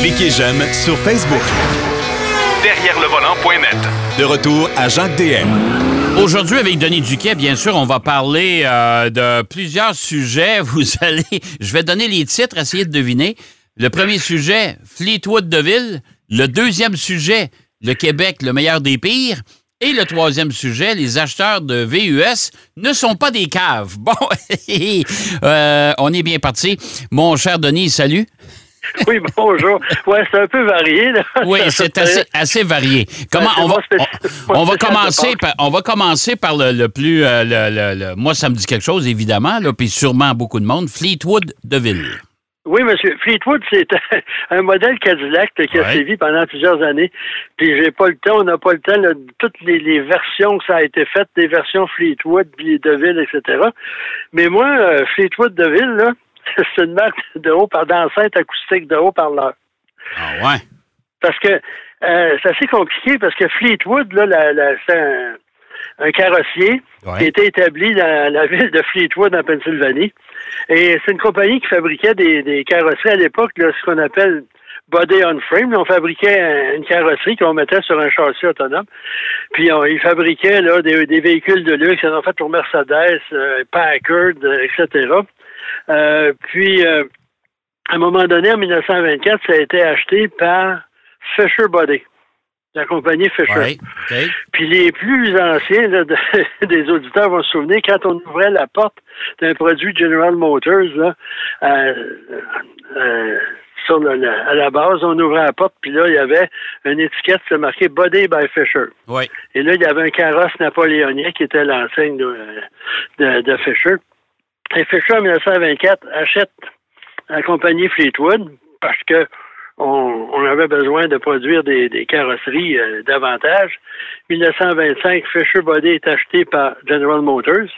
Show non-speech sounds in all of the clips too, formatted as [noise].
Cliquez j'aime sur Facebook. Derrière le volant.net. De retour à Jacques DM. Aujourd'hui, avec Denis Duquet, bien sûr, on va parler euh, de plusieurs sujets. [laughs] Vous allez, je vais donner les titres, essayez de deviner. Le premier sujet, Fleetwood de Ville. Le deuxième sujet, le Québec, le meilleur des pires. Et le troisième sujet, les acheteurs de VUS ne sont pas des caves. [laughs] Bon, [laughs] euh, on est bien parti. Mon cher Denis, salut. [laughs] Oui, bonjour. Ouais, c'est un peu varié. Là. [laughs] Oui, c'est assez, assez, varié. Comment on va, on, va commencer par, on va commencer par le, plus euh, le, moi ça me dit quelque chose évidemment là, puis sûrement beaucoup de monde. Fleetwood de Ville. Oui, monsieur. Fleetwood, c'est [laughs] un modèle Cadillac qui a sévi pendant plusieurs années. Puis j'ai pas le temps, on n'a pas le temps, toutes les, versions que ça a été faites, des versions Fleetwood, Deville, etc. Mais moi, euh, Fleetwood Deville, là, c'est une marque de haut par d'enceinte acoustique de haut-parleur. Ah ouais. Parce que euh, c'est assez compliqué parce que Fleetwood, là, la, c'est un, carrossier qui était établi dans la ville de Fleetwood en Pennsylvanie. Et c'est une compagnie qui fabriquait des, carrosseries à l'époque, ce qu'on appelle body on frame. On fabriquait une carrosserie qu'on mettait sur un châssis autonome. Puis on, ils fabriquaient là, des, véhicules de luxe. Ils en ont fait pour Mercedes, euh, Packard, etc. Euh, puis, euh, à un moment donné, en 1924, ça a été acheté par Fisher Body, la compagnie Fisher. Puis les plus anciens [laughs] des auditeurs vont se souvenir, quand on ouvrait la porte d'un produit General Motors, là, euh, sur à la base, on ouvrait la porte, puis là, il y avait une étiquette, c'est marqué Body by Fisher. Et là, il y avait un carrosse napoléonien qui était l'enseigne de, de Fisher. Et Fisher, en 1924, achète la compagnie Fleetwood parce que on, avait besoin de produire des, carrosseries euh, davantage. 1925, Fisher Body est acheté par General Motors.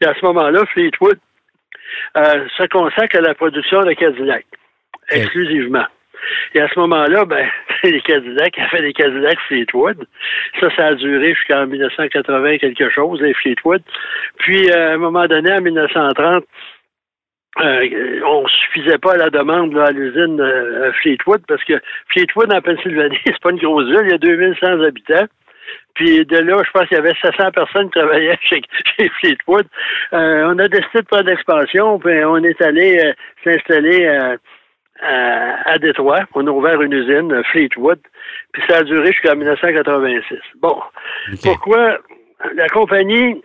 Et à ce moment-là, Fleetwood euh, se consacre à la production de Cadillac, exclusivement. Et à ce moment-là, ben, [laughs] les Cadillacs, a fait des Cadillacs Fleetwood. Ça, ça a duré jusqu'en 1980 quelque chose, les Fleetwood. Puis, euh, à un moment donné, en 1930, euh, on suffisait pas à la demande à l'usine euh, Fleetwood parce que Fleetwood en Pennsylvanie, [laughs] c'est pas une grosse ville, il y a 2100 habitants. Puis de là, je pense qu'il y avait 700 personnes qui travaillaient [laughs] chez, Fleetwood. on a décidé de faire d'expansion, puis on est allé s'installer à, Détroit. On a ouvert une usine, euh, Fleetwood, puis ça a duré jusqu'en 1986. Bon, pourquoi la compagnie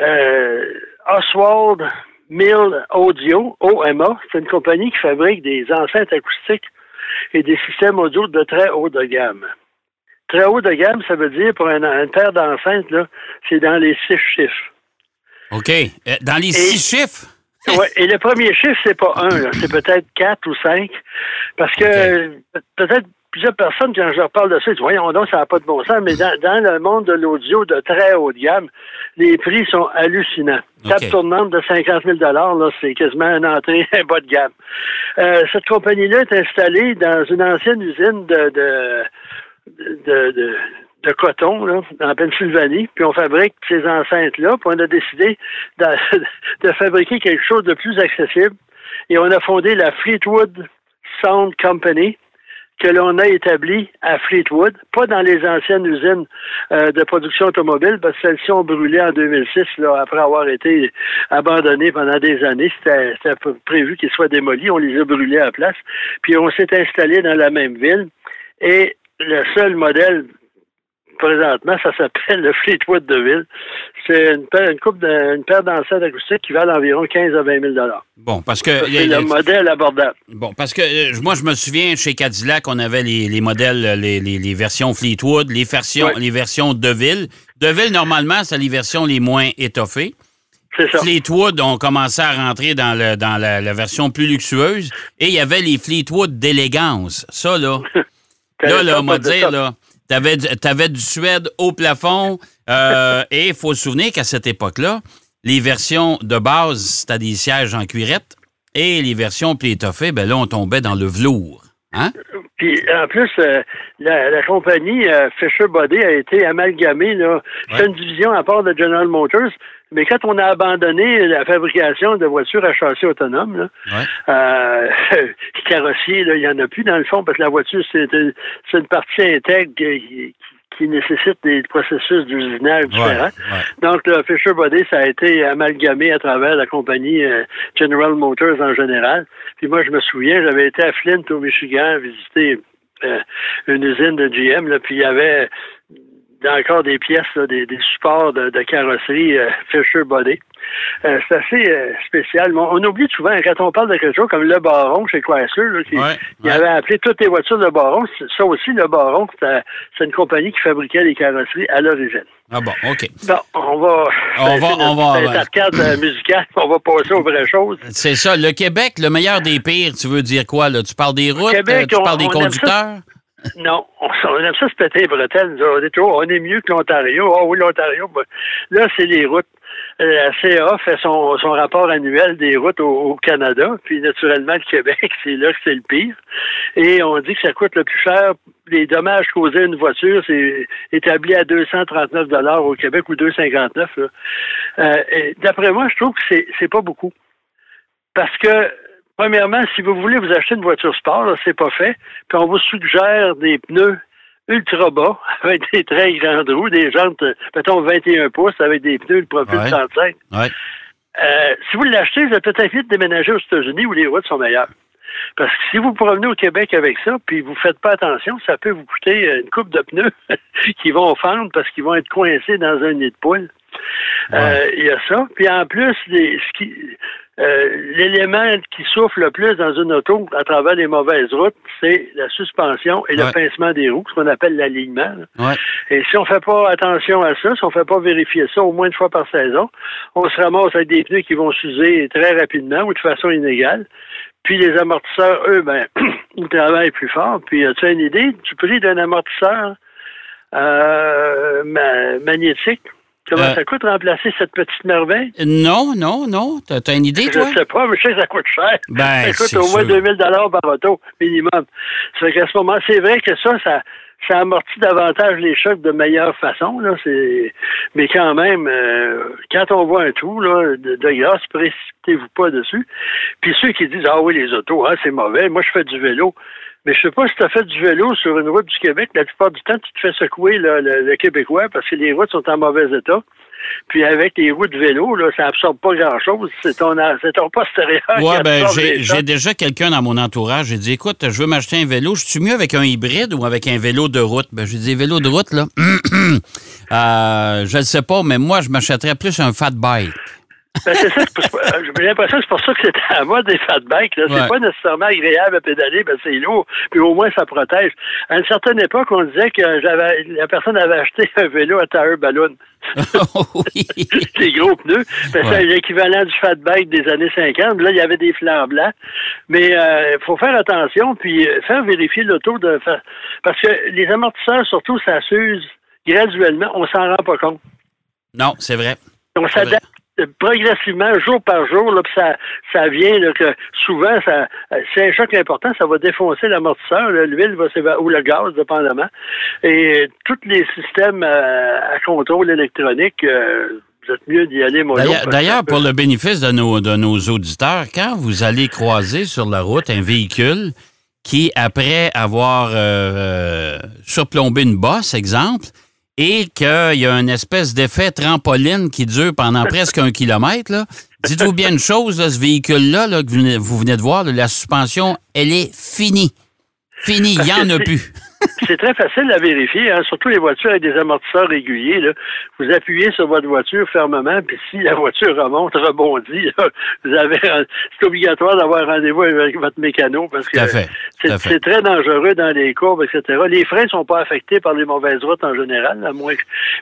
euh, Oswald Mill Audio, OMA, c'est une compagnie qui fabrique des enceintes acoustiques et des systèmes audio de très haut de gamme. Très haut de gamme, ça veut dire pour un, paire d'enceintes, c'est dans les six chiffres. OK. Euh, dans les six chiffres? Oui, et le premier chiffre, c'est pas un, c'est peut-être quatre ou cinq. Parce que peut-être plusieurs personnes, quand je leur parle de ça, ils disent Voyons donc, ça n'a pas de bon sens, mais dans, le monde de l'audio de très haut de gamme, les prix sont hallucinants. Table tournante de 50 000 là, c'est quasiment une entrée [laughs] bas de gamme. Euh, cette compagnie-là est installée dans une ancienne usine de, de, de de coton là, en Pennsylvanie, puis on fabrique ces enceintes-là, puis on a décidé de, [laughs] de, fabriquer quelque chose de plus accessible. Et on a fondé la Fleetwood Sound Company, que l'on a établie à Fleetwood, pas dans les anciennes usines euh, de production automobile, parce que celles-ci ont brûlé en 2006, là, après avoir été abandonnées pendant des années. C'était prévu qu'ils soient démolis, on les a brûlés à la place. Puis on s'est installé dans la même ville. Et le seul modèle présentement, ça s'appelle le Fleetwood de Ville. C'est une paire, une coupe de, paire d'enceintes acoustiques qui valent environ 15 à 20 000 Bon, parce que. C'est le modèle abordable. Bon, parce que euh, moi, je me souviens, chez Cadillac, on avait les, modèles, les, versions Fleetwood, les versions, les versions De Ville. De Ville, normalement, c'est les versions les moins étoffées. C'est ça. Fleetwood ont commencé à rentrer dans, le, dans la, la version plus luxueuse. Et il y avait les Fleetwood d'élégance. Ça, là. [laughs] là, là, on va dire, là. Tu avais, du Suède au plafond. Euh, et il faut se souvenir qu'à cette époque-là, les versions de base, c'était des sièges en cuirette. Et les versions plus étoffées, ben là, on tombait dans le velours. Hein? Puis en plus, euh, la, compagnie euh, Fisher Body a été amalgamée. Là. C'est une division à part de General Motors. Mais quand on a abandonné la fabrication de voitures à châssis autonome, là, euh, [laughs] carrossier, il n'y en a plus dans le fond parce que la voiture, c'est une partie intègre qui, qui nécessite des processus d'usinage différents. Donc, le Fisher Body, ça a été amalgamé à travers la compagnie euh, General Motors en général. Puis moi, je me souviens, j'avais été à Flint, au Michigan, visiter euh, une usine de GM, là, puis il y avait encore des pièces, des, supports de, carrosserie euh, Fisher Body. Euh, c'est assez euh, spécial. On, oublie souvent, quand on parle de quelque chose comme le Baron chez Chrysler, qui, il avait appelé toutes les voitures le Baron. Ça aussi, le Baron, c'est une compagnie qui fabriquait les carrosseries à l'origine. Ah bon, OK. Bon, on va. On va. On va musicale, on va passer aux vraies choses. [laughs] C'est ça. Le Québec, le meilleur des pires, tu veux dire quoi, là? Tu parles des routes, tu parles des conducteurs? Non, on, aime ça se péter les bretelles. On est, on est mieux que l'Ontario. Ah oui, l'Ontario, ben, là, c'est les routes. Euh, la CA fait son, rapport annuel des routes au, Canada, puis naturellement, le Québec, [laughs] c'est là que c'est le pire. Et on dit que ça coûte le plus cher. Les dommages causés à une voiture, c'est établi à 239 dollars au Québec ou 259. Euh, D'après moi, je trouve que c'est, c'est pas beaucoup. Parce que Premièrement, si vous voulez vous acheter une voiture sport, c'est pas fait. Puis on vous suggère des pneus ultra bas [laughs] avec des très grandes roues, des jantes, mettons 21 pouces avec des pneus de profil 35. Euh, si vous l'achetez, vous êtes peut-être vite déménager aux États-Unis où les routes sont meilleures. Parce que si vous promenez au Québec avec ça, puis vous faites pas attention, ça peut vous coûter une coupe de pneus [laughs] qui vont fendre parce qu'ils vont être coincés dans un nid de poule. Euh, il y a ça. Puis en plus, les, ce qui, euh, l'élément qui souffle le plus dans une auto à travers les mauvaises routes, c'est la suspension et le pincement des roues, ce qu'on appelle l'alignement. Et si on fait pas attention à ça, si on fait pas vérifier ça au moins une fois par saison, on se ramasse avec des pneus qui vont s'user très rapidement ou de façon inégale. Puis les amortisseurs, eux, ben, [clears throat] ils travaillent plus fort. Puis as-tu une idée? Du prix d'un amortisseur euh, magnétique? Comment euh, ça coûte remplacer cette petite merveille? Non, non, non. T'as as une idée, toi? Je sais pas, mais je sais que ça coûte cher. Ben, ça coûte au moins 2000 par auto, minimum. C'est qu'à ce moment, c'est vrai que ça, ça, ça amortit davantage les chocs de meilleure façon. Là, mais quand même, euh, quand on voit un trou là, de, de grâce, précipitez-vous pas dessus. Puis ceux qui disent Ah oui, les autos, hein, c'est mauvais, moi je fais du vélo. Mais je sais pas si tu as fait du vélo sur une route du Québec. La plupart du temps, tu te fais secouer le, Québécois parce que les routes sont en mauvais état. Puis avec les roues de vélo, là, ça absorbe pas grand-chose. C'est ton, ton postérieur. Oui, ben, j'ai déjà quelqu'un dans mon entourage. J'ai dit, écoute, je veux m'acheter un vélo. Je suis mieux avec un hybride ou avec un vélo de route? Ben, j'ai dit, vélo de route, là. [clears throat] euh, je ne sais pas, mais moi, je m'achèterais plus un fat bike. Ben, c'est ça, j'ai l'impression que c'est pour ça que c'était à mode des fat bikes. C'est pas nécessairement agréable à pédaler, ben c'est lourd, puis au moins ça protège. À une certaine époque, on disait que j'avais la personne avait acheté [laughs] un vélo à tire ballon. oui. [laughs] des gros pneus. Ben, C'est l'équivalent du fat bike des années 50. Là, il y avait des flancs blancs. Mais il euh, faut faire attention, puis euh, faire vérifier l'auto de parce que les amortisseurs, surtout, ça s'use graduellement. On s'en rend pas compte. Non, c'est vrai. On s'adapte progressivement, jour par jour, là, ça, ça vient que souvent, ça, c'est un choc important, ça va défoncer l'amortisseur, l'huile va ou le gaz, dépendamment. Et tous les systèmes euh, à, contrôle électronique, euh, vous êtes mieux d'y aller. D'ailleurs, pour le bénéfice de nos, de nos auditeurs, quand vous allez croiser sur la route un véhicule qui, après avoir euh, surplombé une bosse, exemple, et qu'il y a une espèce d'effet trampoline qui dure pendant [laughs] presque un kilomètre. Dites-vous bien une chose, ce véhicule-là que vous venez de voir, la suspension, elle est finie. Finie, il n'y en a plus. [laughs] c'est très facile à vérifier, hein, surtout les voitures avec des amortisseurs réguliers. Là. Vous appuyez sur votre voiture fermement, puis si la voiture remonte, rebondit, vous avez c'est obligatoire d'avoir rendez-vous avec votre mécano parce que c'est très dangereux dans les courbes, etc. Les freins ne sont pas affectés par les mauvaises routes en général, à moins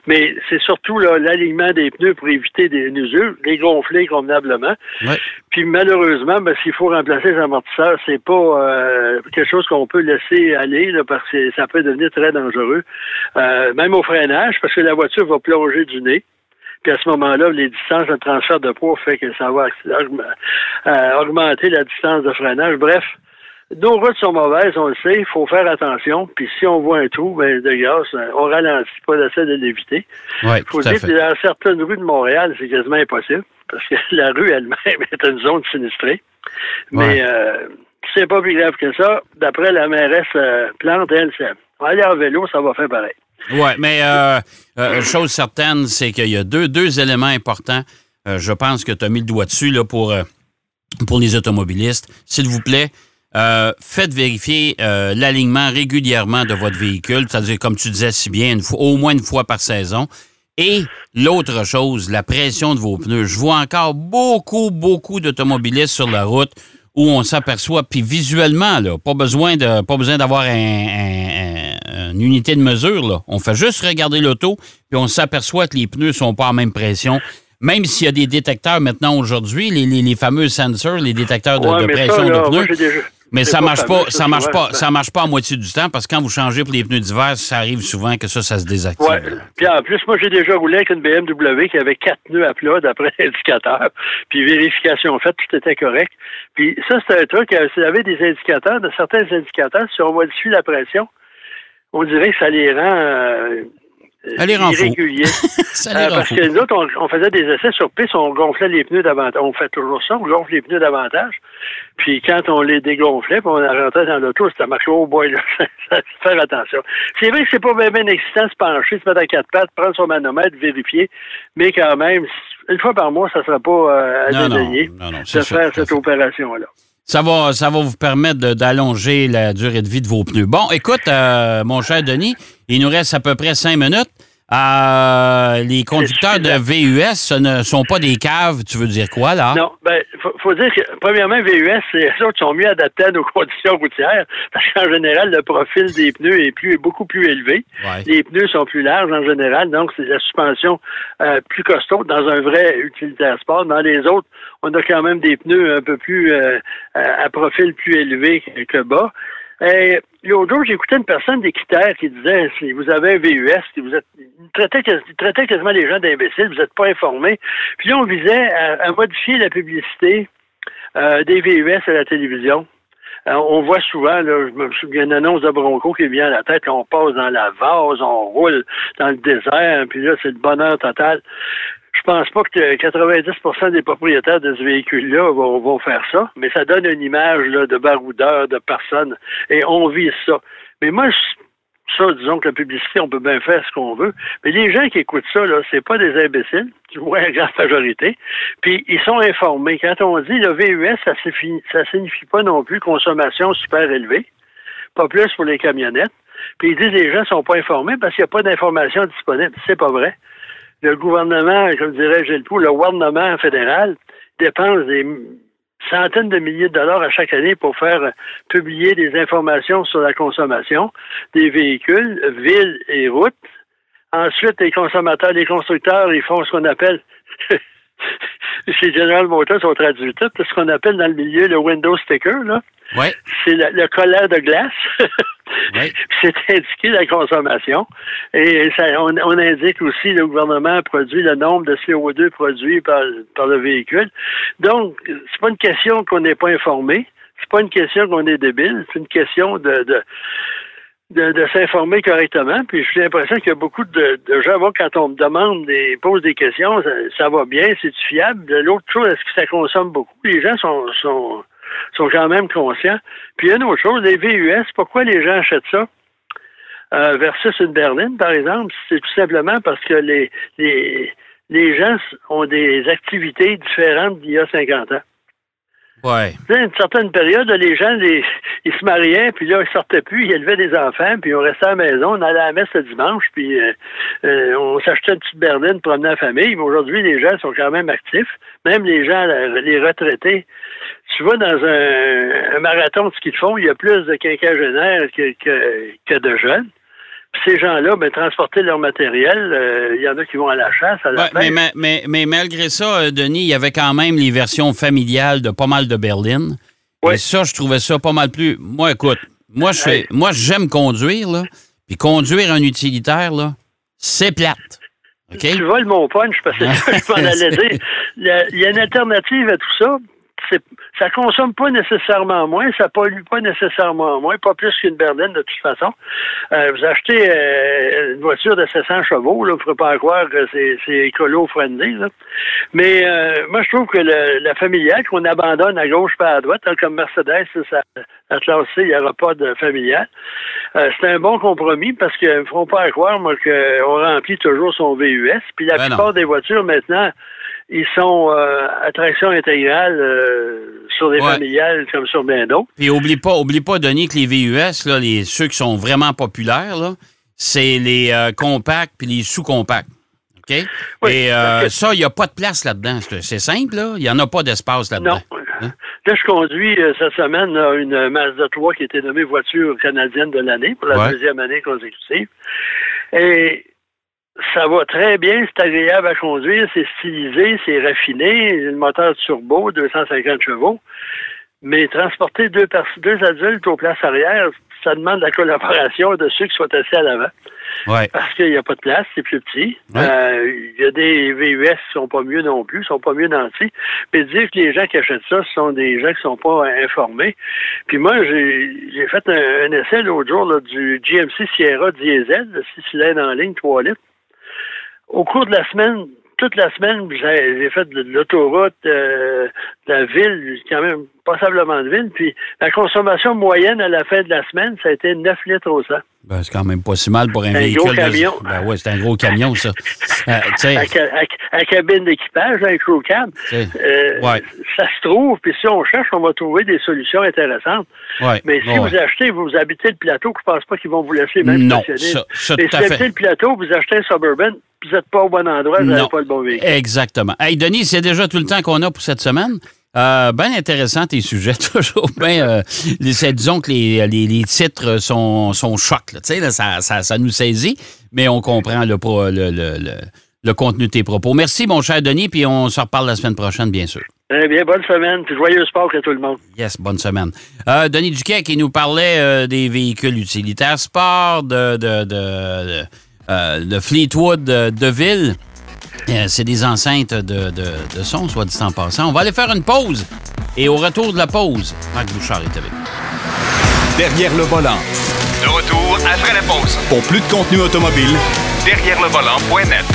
mais c'est surtout l'alignement des pneus pour éviter des usures, les gonfler convenablement. Puis malheureusement, ben, s'il faut remplacer les amortisseurs, c'est pas euh, quelque chose qu'on peut laisser aller là, parce que ça peut devenir très dangereux. Euh, même au freinage, parce que la voiture va plonger du nez. Puis à ce moment-là, les distances de transfert de poids fait que ça va euh, augmenter la distance de freinage. Bref, nos routes sont mauvaises, on le sait, il faut faire attention. Puis si on voit un trou, ben, de grâce, on ralentit pas d'essayer de l'éviter. Il faut dire que dans certaines rues de Montréal, c'est quasiment impossible parce que [laughs] la rue elle-même est une zone sinistrée. Mais euh, c'est pas plus grave que ça. D'après la mairesse euh, Plante, elle, c'est aller en vélo, ça va faire pareil. Oui, mais euh, euh, chose certaine, c'est qu'il y a deux, deux éléments importants. je pense que tu as mis le doigt dessus là, pour, pour les automobilistes. S'il vous plaît, faites vérifier l'alignement régulièrement de votre véhicule, c'est-à-dire, comme tu disais si bien, au moins une fois par saison. Et l'autre chose, la pression de vos pneus. Je vois encore beaucoup, beaucoup d'automobilistes sur la route où on s'aperçoit, puis visuellement, là, pas besoin de pas besoin d'avoir une unité de mesure. Là. On fait juste regarder l'auto, puis on s'aperçoit que les pneus sont pas en même pression. Même s'il y a des détecteurs maintenant aujourd'hui, les, les, fameux sensors, les détecteurs de, pression de pneus. Mais ça marche pas, ça marche pas, ça marche pas à moitié du temps parce que quand vous changez pour les pneus d'hiver, ça arrive souvent que ça, ça se désactive. Ouais. Puis en plus, moi, j'ai déjà roulé avec une BMW qui avait quatre pneus à plat d'après [laughs] l'indicateur. Puis vérification faite, tout était correct. Puis ça, c'est un truc, euh, s'il y avait des indicateurs, de certains indicateurs, si on modifie la pression, on dirait que ça les rend euh, est irrégulier. [laughs] euh, parce que nous autres, on, faisait des essais sur piste, on gonflait les pneus davantage. On fait toujours ça, on gonfle les pneus davantage. Puis quand on les dégonflait, puis on rentrait dans l'auto, c'était marqué au bois, là. [laughs] faire attention. C'est vrai que c'est pas bien, bien excitant se pencher, se mettre à quatre pattes, prendre son manomètre, vérifier, mais quand même, une fois par mois, ça ne sera pas euh, à dédaigner de faire cette opération-là. Ça va, ça va vous permettre d'allonger la durée de vie de vos pneus. Bon, écoute, euh, mon cher Denis, il nous reste à peu près cinq minutes. Euh, les conducteurs de VUS ce ne sont pas des caves, tu veux dire quoi, là? Non, ben, faut, faut dire que, premièrement, VUS, les autres sont mieux adaptés à nos [laughs] conditions routières, parce qu'en général, le profil des pneus est plus, beaucoup plus élevé. Les pneus sont plus larges en général, donc c'est la suspension euh, plus costaud dans un vrai utilitaire sport. Dans les autres, on a quand même des pneus un peu plus euh, à profil plus élevé que bas. Et l'autre jour, j'écoutais une personne d'équitaire qui disait si vous avez un VUS, vous êtes. Il traitait, quasiment les gens d'imbéciles, vous n'êtes pas informés. Puis là, on visait à, modifier la publicité euh, des VUS à la télévision. Euh, on voit souvent, là, je me souviens d'une annonce de Bronco qui vient à la tête, on passe dans la vase, on roule dans le désert, puis là, c'est le bonheur total je pense pas que 90% des propriétaires de ce véhicule-là vont, faire ça, mais ça donne une image de baroudeur, de personne, et on vise ça. Mais moi, ça, disons que la publicité, on peut bien faire ce qu'on veut, mais les gens qui écoutent ça, là, c'est pas des imbéciles, [laughs] tu vois, la grande majorité, puis ils sont informés. Quand on dit le VUS, ça signifie, ça signifie pas non plus consommation super élevée, pas plus pour les camionnettes. Puis ils disent les gens sont pas informés parce qu'il n'y a pas d'information disponible. C'est pas vrai le gouvernement, comme dirait Gilles le gouvernement fédéral dépense des centaines de milliers de dollars à chaque année pour faire publier des informations sur la consommation des véhicules, villes et routes. Ensuite, les consommateurs, les constructeurs, ils font ce qu'on appelle [laughs] chez General Motors, on traduit tout, ce qu'on appelle dans le milieu le window sticker, là. Ouais. C'est le, le collant de glace. [laughs] C'est indiqué la consommation. Et ça, on, indique aussi le gouvernement produit le nombre de CO2 produits par, par le véhicule. Donc, c'est pas une question qu'on n'est pas informé. C'est pas une question qu'on est débile. C'est une question de, de de, s'informer correctement. Puis j'ai l'impression qu'il y a beaucoup de, gens, quand on me demande, des, pose des questions, ça, va bien, c'est fiable? L'autre chose, est-ce que ça consomme beaucoup? Les gens sont, sont sont quand même conscients. Puis il y a une autre chose, les VUS, pourquoi les gens achètent ça? Euh, versus une berline, par exemple, c'est tout simplement parce que les, les, les gens ont des activités différentes d'il y a 50 ans. Ouais. une certaine période, les gens, ils se mariaient, puis là, ils sortaient plus, ils élevaient des enfants, puis on restait à la maison, on allait à la messe le dimanche, puis euh, euh, on s'achetait une petite berline pour amener la famille. Mais aujourd'hui, les gens sont quand même actifs. Même les gens, les retraités, tu vas dans un, marathon de ski de fond, il y a plus de quinquagénaires que, de jeunes. Ces gens-là, ben, transporter leur matériel, euh, il y en a qui vont à la chasse, à la mais, mais, mais, malgré ça, euh, Denis, il y avait quand même les versions familiales de pas mal de berlines. Et ça, je trouvais ça pas mal plus. Moi, écoute, moi, je fais, moi, j'aime conduire, là. Puis conduire un utilitaire, là, c'est plate. Tu voles mon punch parce que [laughs] je m'en [laughs] allais dire. Il y a une alternative à tout ça ça consomme pas nécessairement moins, ça pollue pas nécessairement moins, pas plus qu'une berline de toute façon. Euh, vous achetez euh, une voiture de 700 chevaux, là, vous ne ferez pas croire que c'est, écolo-friendly. Mais euh, moi, je trouve que le, la familiale qu'on abandonne à gauche pas à droite, hein, comme Mercedes, ça, la classe C, il n'y aura pas de familiale. c'est un bon compromis parce qu'ils ne feront pas croire moi, qu'on remplit toujours son VUS. Puis la ben plupart des voitures maintenant, ils sont euh, attraction intégrale euh, sur des familiales comme sur bien d'autres. Et oublie pas, oublie pas, Denis, que les VUS, là, les, ceux qui sont vraiment populaires, là, c'est les euh, compacts puis les sous-compacts. OK? Et ça, il n'y a pas de place là-dedans. C'est simple, là. Il n'y en a pas d'espace là-dedans. Non. Hein? Là, je conduis cette semaine une Mazda 3 qui a été nommée voiture canadienne de l'année pour la deuxième année consécutive. Et ça va très bien, c'est agréable à conduire, c'est stylisé, c'est raffiné, le moteur turbo, 250 chevaux. Mais transporter deux, deux adultes aux places arrière, ça demande la collaboration de ceux qui sont assis à l'avant. Parce qu'il n'y a pas de place, c'est plus petit. Euh, il y a des VUS qui sont pas mieux non plus, sont pas mieux nantis. Mais dire que les gens qui achètent ça, ce sont des gens qui sont pas informés. Puis moi, j'ai fait un, essai l'autre jour du GMC Sierra Diesel, le 6 cylindres en ligne, 3 litres au cours de la semaine, toute la semaine, j'ai fait de l'autoroute, euh, de la ville, quand même passablement de ville. Puis la consommation moyenne à la fin de la semaine, ça a été 9 litres au 100. Ben, c'est quand même pas si mal pour un, véhicule. Gros camion. Ben ouais, c'est un gros camion, ça. [laughs] euh, à, cabine d'équipage, un crew cab. Euh, ça se trouve, puis si on cherche, on va trouver des solutions intéressantes. Mais si vous achetez, vous habitez le plateau, je ne pense pas qu'ils vont vous laisser même non, Ça, ça, Mais si vous habitez le plateau, vous achetez un Suburban, vous n'êtes pas au bon endroit, vous n'avez pas le bon véhicule. Exactement. Hey, Denis, c'est déjà tout le temps qu'on a pour cette semaine. Euh, bien intéressant tes sujets, [laughs] toujours. Euh, disons que les, les, titres sont, sont chocs, là, là, ça, ça, ça, nous saisit, mais on comprend le, le, le, le, contenu de tes propos. Merci, mon cher Denis, puis on se reparle la semaine prochaine, bien sûr. Eh bien, bonne semaine, puis joyeux sport à tout le monde. Yes, bonne semaine. Euh, Denis Duquet qui nous parlait euh, des véhicules utilitaires sport, de, de, de, de Fleetwood de ville. Euh, c'est des enceintes de, de, son, soit dit en passant. On va aller faire une pause. Et au retour de la pause, Marc Bouchard est avec nous. Derrière le volant. De retour après la pause. Pour plus de contenu automobile, derrière le volant.net.